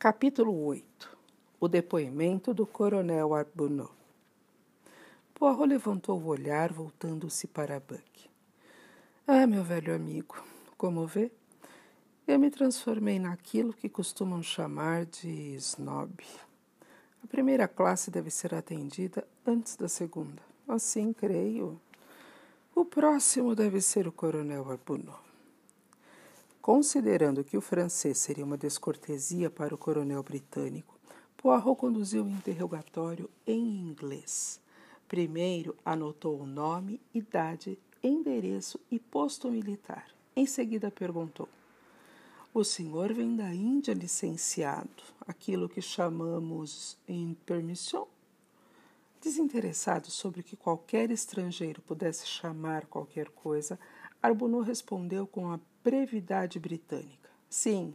Capítulo 8 O depoimento do Coronel Arbunot Poirot levantou o olhar, voltando-se para Buck. Ah, meu velho amigo, como vê, eu me transformei naquilo que costumam chamar de snob. A primeira classe deve ser atendida antes da segunda. Assim, creio. O próximo deve ser o Coronel Arbunot. Considerando que o francês seria uma descortesia para o coronel britânico, Poirot conduziu o interrogatório em inglês. Primeiro anotou o nome, idade, endereço e posto militar. Em seguida perguntou: O senhor vem da Índia, licenciado, aquilo que chamamos em permissão? Desinteressado sobre que qualquer estrangeiro pudesse chamar qualquer coisa, Arbonneau respondeu com a brevidade britânica. Sim.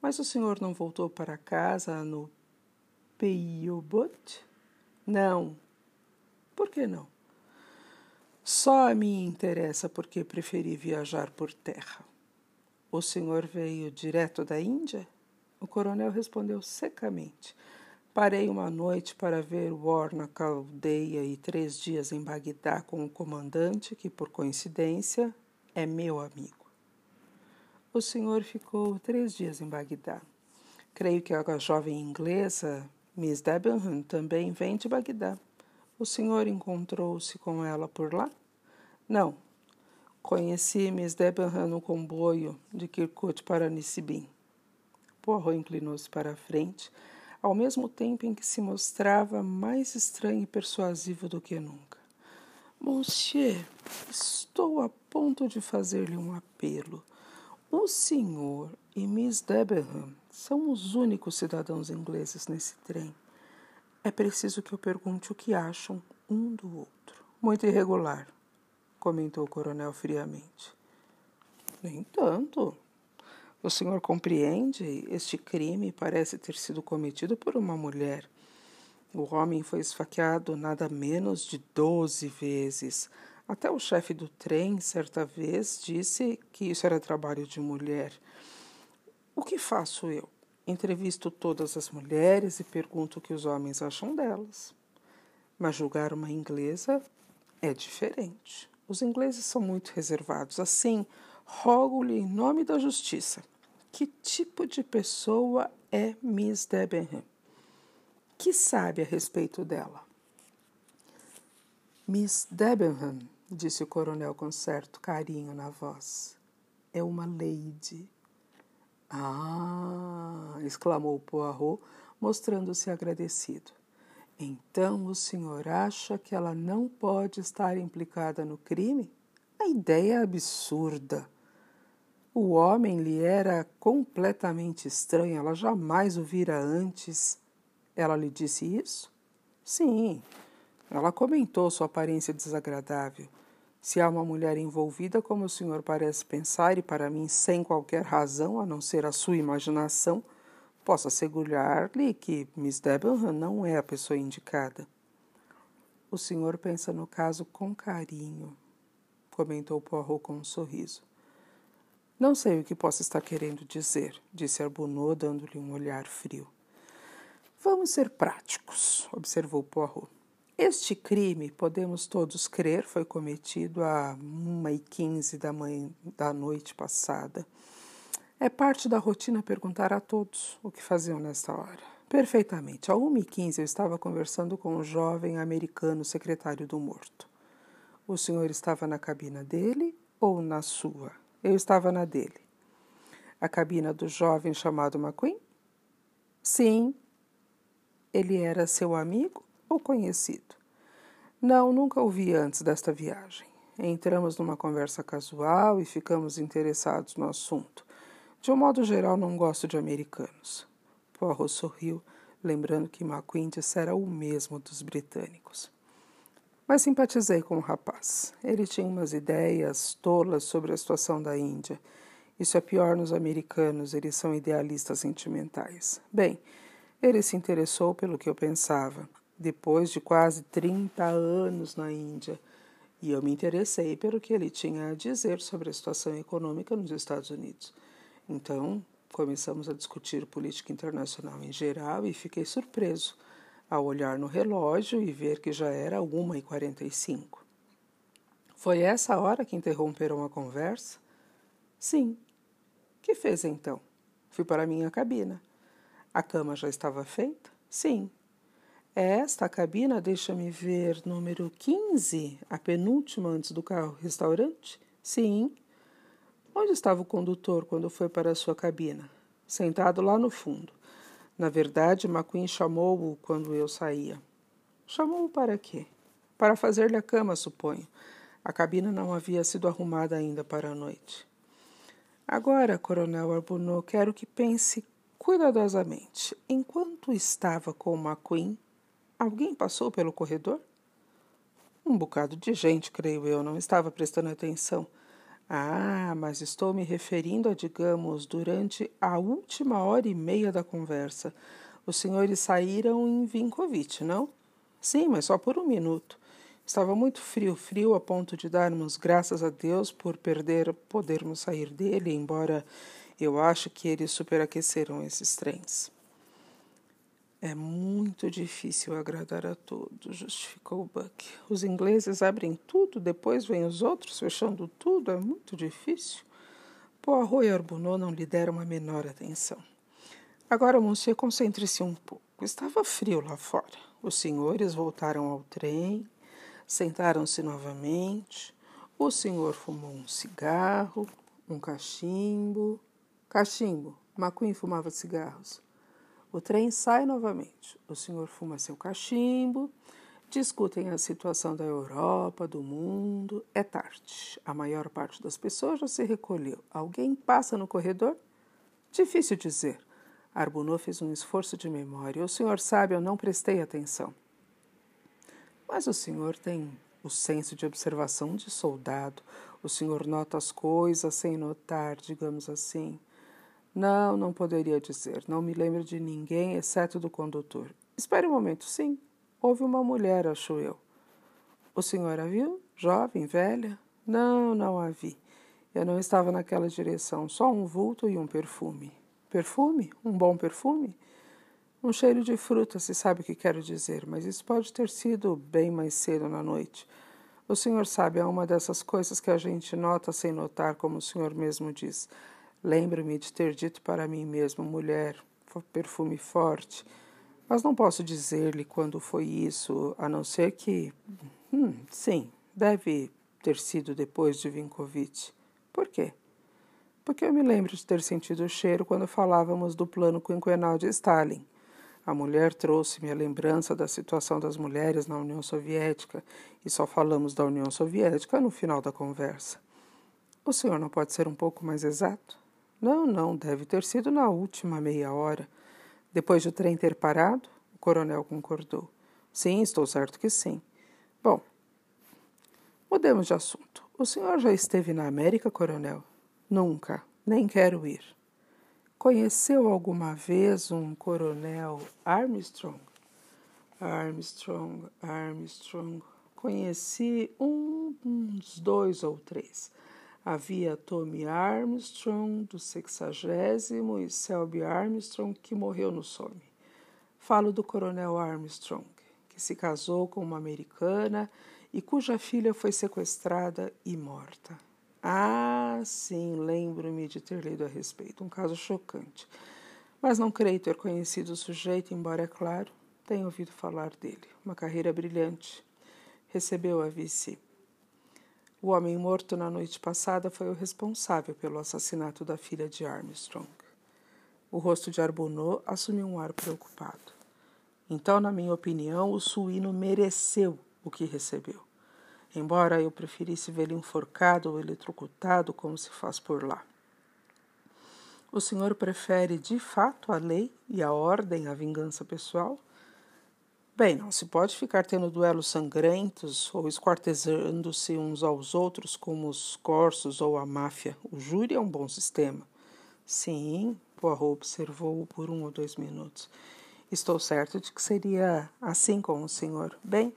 Mas o senhor não voltou para casa no Peiobot? Não. Por que não? Só a mim interessa porque preferi viajar por terra. O senhor veio direto da Índia? O coronel respondeu secamente. Parei uma noite para ver War na caldeia e três dias em Bagdá com o comandante, que por coincidência é meu amigo. O senhor ficou três dias em Bagdá. Creio que a jovem inglesa, Miss Debenham, também vem de Bagdá. O senhor encontrou-se com ela por lá? Não. Conheci Miss Debenham no comboio de Kirkuk para Nisibin. Poirot inclinou-se para a frente, ao mesmo tempo em que se mostrava mais estranho e persuasivo do que nunca. Monsieur, estou a ponto de fazer-lhe um apelo. O senhor e Miss Debenham são os únicos cidadãos ingleses nesse trem. É preciso que eu pergunte o que acham um do outro. Muito irregular, comentou o coronel friamente. Nem tanto. O senhor compreende? Este crime parece ter sido cometido por uma mulher. O homem foi esfaqueado nada menos de doze vezes. Até o chefe do trem, certa vez, disse que isso era trabalho de mulher. O que faço eu? Entrevisto todas as mulheres e pergunto o que os homens acham delas. Mas julgar uma inglesa é diferente. Os ingleses são muito reservados. Assim, rogo-lhe em nome da justiça: que tipo de pessoa é Miss Debenham? que sabe a respeito dela? Miss Debenham, disse o coronel com certo carinho na voz, é uma lady. Ah! exclamou Poirot, mostrando-se agradecido. Então o senhor acha que ela não pode estar implicada no crime? A ideia é absurda. O homem lhe era completamente estranho, ela jamais o vira antes. Ela lhe disse isso? Sim. Ela comentou sua aparência desagradável. Se há uma mulher envolvida, como o senhor parece pensar, e para mim sem qualquer razão, a não ser a sua imaginação, posso assegurar-lhe que Miss Debenham não é a pessoa indicada. O senhor pensa no caso com carinho, comentou Poirot com um sorriso. Não sei o que possa estar querendo dizer, disse Arbonneau, dando-lhe um olhar frio. Vamos ser práticos, observou Poirot. Este crime, podemos todos crer, foi cometido a uma e quinze da, manhã, da noite passada. É parte da rotina perguntar a todos o que faziam nesta hora. Perfeitamente. A uma e quinze eu estava conversando com um jovem americano secretário do morto. O senhor estava na cabina dele ou na sua? Eu estava na dele. A cabina do jovem chamado McQueen? Sim, ele era seu amigo ou conhecido? Não, nunca o vi antes desta viagem. Entramos numa conversa casual e ficamos interessados no assunto. De um modo geral, não gosto de americanos. Poirot sorriu, lembrando que McQueen dissera o mesmo dos britânicos. Mas simpatizei com o rapaz. Ele tinha umas ideias tolas sobre a situação da Índia. Isso é pior nos americanos, eles são idealistas sentimentais. Bem, ele se interessou pelo que eu pensava, depois de quase 30 anos na Índia, e eu me interessei pelo que ele tinha a dizer sobre a situação econômica nos Estados Unidos. Então, Começamos a discutir política internacional em geral e fiquei surpreso ao olhar no relógio e ver que já era 1h45. Foi essa hora que interromperam a conversa? Sim. Que fez então? Fui para minha cabina. A cama já estava feita? Sim. É esta a cabina, deixa-me ver, número 15, a penúltima antes do carro-restaurante? Sim. Onde estava o condutor quando foi para a sua cabina? Sentado lá no fundo. Na verdade, McQueen chamou-o quando eu saía. Chamou-o para quê? Para fazer-lhe a cama, suponho. A cabina não havia sido arrumada ainda para a noite. Agora, Coronel Arbunot, quero que pense cuidadosamente. Enquanto estava com McQueen, alguém passou pelo corredor? Um bocado de gente, creio eu, não estava prestando atenção. Ah, mas estou me referindo a, digamos, durante a última hora e meia da conversa. Os senhores saíram em Vinkovich, não? Sim, mas só por um minuto. Estava muito frio, frio a ponto de darmos graças a Deus por perder podermos sair dele, embora eu acho que eles superaqueceram esses trens. É muito difícil agradar a todos, justificou Buck. Os ingleses abrem tudo, depois vêm os outros fechando tudo. É muito difícil. Poirot e Arbunot não lhe deram a menor atenção. Agora, monsieur, concentre-se um pouco. Estava frio lá fora. Os senhores voltaram ao trem, sentaram-se novamente. O senhor fumou um cigarro, um cachimbo. Cachimbo. McQueen fumava cigarros. O trem sai novamente. O senhor fuma seu cachimbo, discutem a situação da Europa, do mundo. É tarde. A maior parte das pessoas já se recolheu. Alguém passa no corredor? Difícil dizer. Arbunot fez um esforço de memória. O senhor sabe, eu não prestei atenção. Mas o senhor tem o senso de observação de soldado. O senhor nota as coisas sem notar, digamos assim. Não, não poderia dizer. Não me lembro de ninguém, exceto do condutor. Espere um momento, sim. Houve uma mulher, acho eu. O senhor a viu? Jovem, velha? Não, não a vi. Eu não estava naquela direção, só um vulto e um perfume. Perfume? Um bom perfume? Um cheiro de fruta, se sabe o que quero dizer, mas isso pode ter sido bem mais cedo na noite. O senhor sabe, é uma dessas coisas que a gente nota sem notar, como o senhor mesmo diz. Lembro-me de ter dito para mim mesmo, mulher, perfume forte, mas não posso dizer-lhe quando foi isso, a não ser que. Hum, sim, deve ter sido depois de Vinkovich. Por quê? Porque eu me lembro de ter sentido o cheiro quando falávamos do plano quinquenal de Stalin. A mulher trouxe-me a lembrança da situação das mulheres na União Soviética e só falamos da União Soviética no final da conversa. O senhor não pode ser um pouco mais exato? Não, não, deve ter sido na última meia hora. Depois de o trem ter parado, o coronel concordou. Sim, estou certo que sim. Bom, mudemos de assunto. O senhor já esteve na América, coronel? Nunca, nem quero ir. Conheceu alguma vez um coronel Armstrong? Armstrong, Armstrong. Conheci um, uns dois ou três. Havia Tommy Armstrong, do sexagésimo, e Selby Armstrong, que morreu no Somme. Falo do coronel Armstrong, que se casou com uma americana e cuja filha foi sequestrada e morta. Ah, sim, lembro-me de ter lido a respeito. Um caso chocante. Mas não creio ter conhecido o sujeito, embora, é claro, tenha ouvido falar dele. Uma carreira brilhante. Recebeu a vice o homem morto na noite passada foi o responsável pelo assassinato da filha de Armstrong. O rosto de Arbonneau assumiu um ar preocupado. Então, na minha opinião, o suíno mereceu o que recebeu. Embora eu preferisse vê-lo enforcado ou eletrocutado, como se faz por lá. O senhor prefere de fato a lei e a ordem à vingança pessoal? Bem, não se pode ficar tendo duelos sangrentos ou esquartejando-se uns aos outros como os corsos ou a máfia. O júri é um bom sistema. Sim, Poirot observou por um ou dois minutos. Estou certo de que seria assim com o senhor. Bem,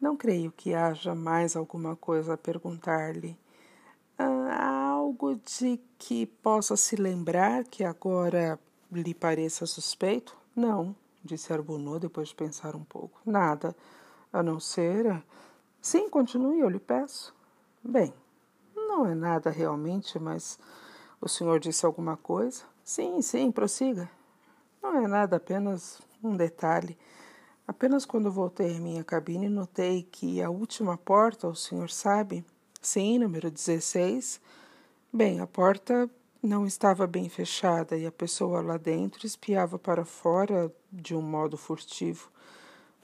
não creio que haja mais alguma coisa a perguntar-lhe. Ah, algo de que possa se lembrar que agora lhe pareça suspeito? Não, disse Arbunô depois de pensar um pouco. Nada, a não ser. Sim, continue, eu lhe peço. Bem, não é nada realmente, mas o senhor disse alguma coisa? Sim, sim, prossiga. Não é nada, apenas um detalhe. Apenas quando voltei à minha cabine notei que a última porta, o senhor sabe? Sim, número 16. Bem, a porta não estava bem fechada e a pessoa lá dentro espiava para fora de um modo furtivo.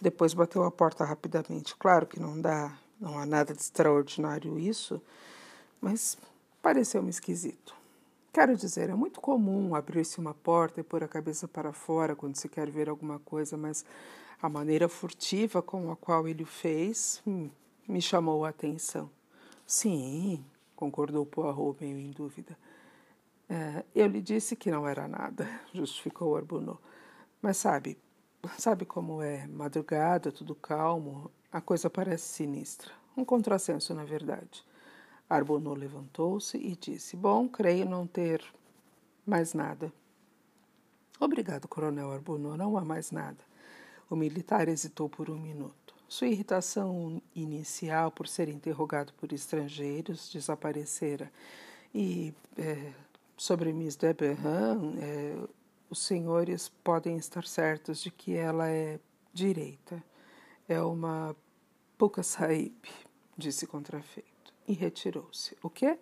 Depois bateu a porta rapidamente. Claro que não dá, não há nada de extraordinário isso, mas pareceu-me esquisito. Quero dizer, é muito comum abrir-se uma porta e pôr a cabeça para fora quando se quer ver alguma coisa, mas a maneira furtiva com a qual ele o fez hum, me chamou a atenção. Sim, concordou Poirot, meio em dúvida. É, eu lhe disse que não era nada, justificou Arbunot. Mas sabe, sabe como é? Madrugada, tudo calmo, a coisa parece sinistra. Um contrassenso, na verdade. Arbonneau levantou-se e disse: Bom, creio não ter mais nada. Obrigado, Coronel Arbonneau, não há mais nada. O militar hesitou por um minuto. Sua irritação inicial por ser interrogado por estrangeiros desaparecera. E é, sobre Miss Debenham, é, os senhores podem estar certos de que ela é direita. É uma pouca saíbe, disse contrafeito e retirou-se. O quê?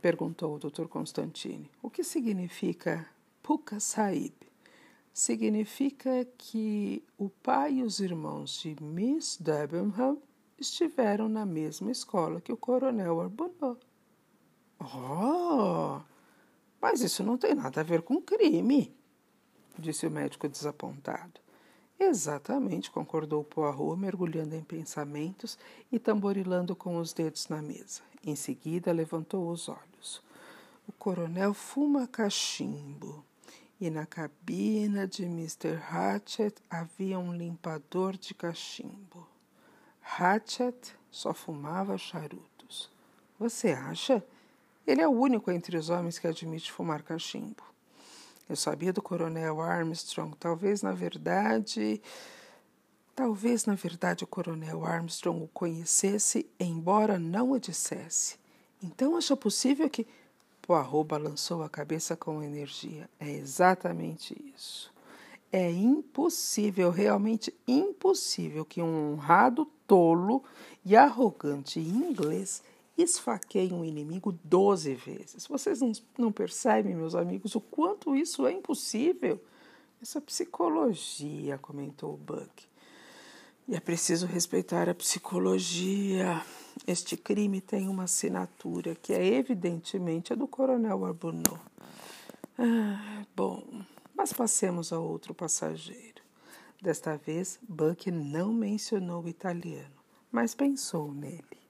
Perguntou o Dr. Constantine. O que significa Puka Sahib? Significa que o pai e os irmãos de Miss Debenham estiveram na mesma escola que o coronel Arbonneau. Oh, mas isso não tem nada a ver com crime, disse o médico desapontado. Exatamente, concordou Poirot, mergulhando em pensamentos e tamborilando com os dedos na mesa. Em seguida, levantou os olhos. O coronel fuma cachimbo e na cabina de Mr. Hatchet havia um limpador de cachimbo. Hatchet só fumava charutos. Você acha? Ele é o único entre os homens que admite fumar cachimbo. Eu sabia do coronel Armstrong, talvez na verdade. Talvez na verdade o coronel Armstrong o conhecesse, embora não o dissesse. Então acha possível que. Poirot balançou a cabeça com energia. É exatamente isso. É impossível, realmente impossível, que um honrado, tolo e arrogante inglês esfaquei um inimigo doze vezes. Vocês não, não percebem, meus amigos, o quanto isso é impossível? Essa psicologia, comentou Buck. E é preciso respeitar a psicologia. Este crime tem uma assinatura que é evidentemente a do Coronel Arbonneau. Ah, bom, mas passemos a outro passageiro. Desta vez, Buck não mencionou o italiano, mas pensou nele.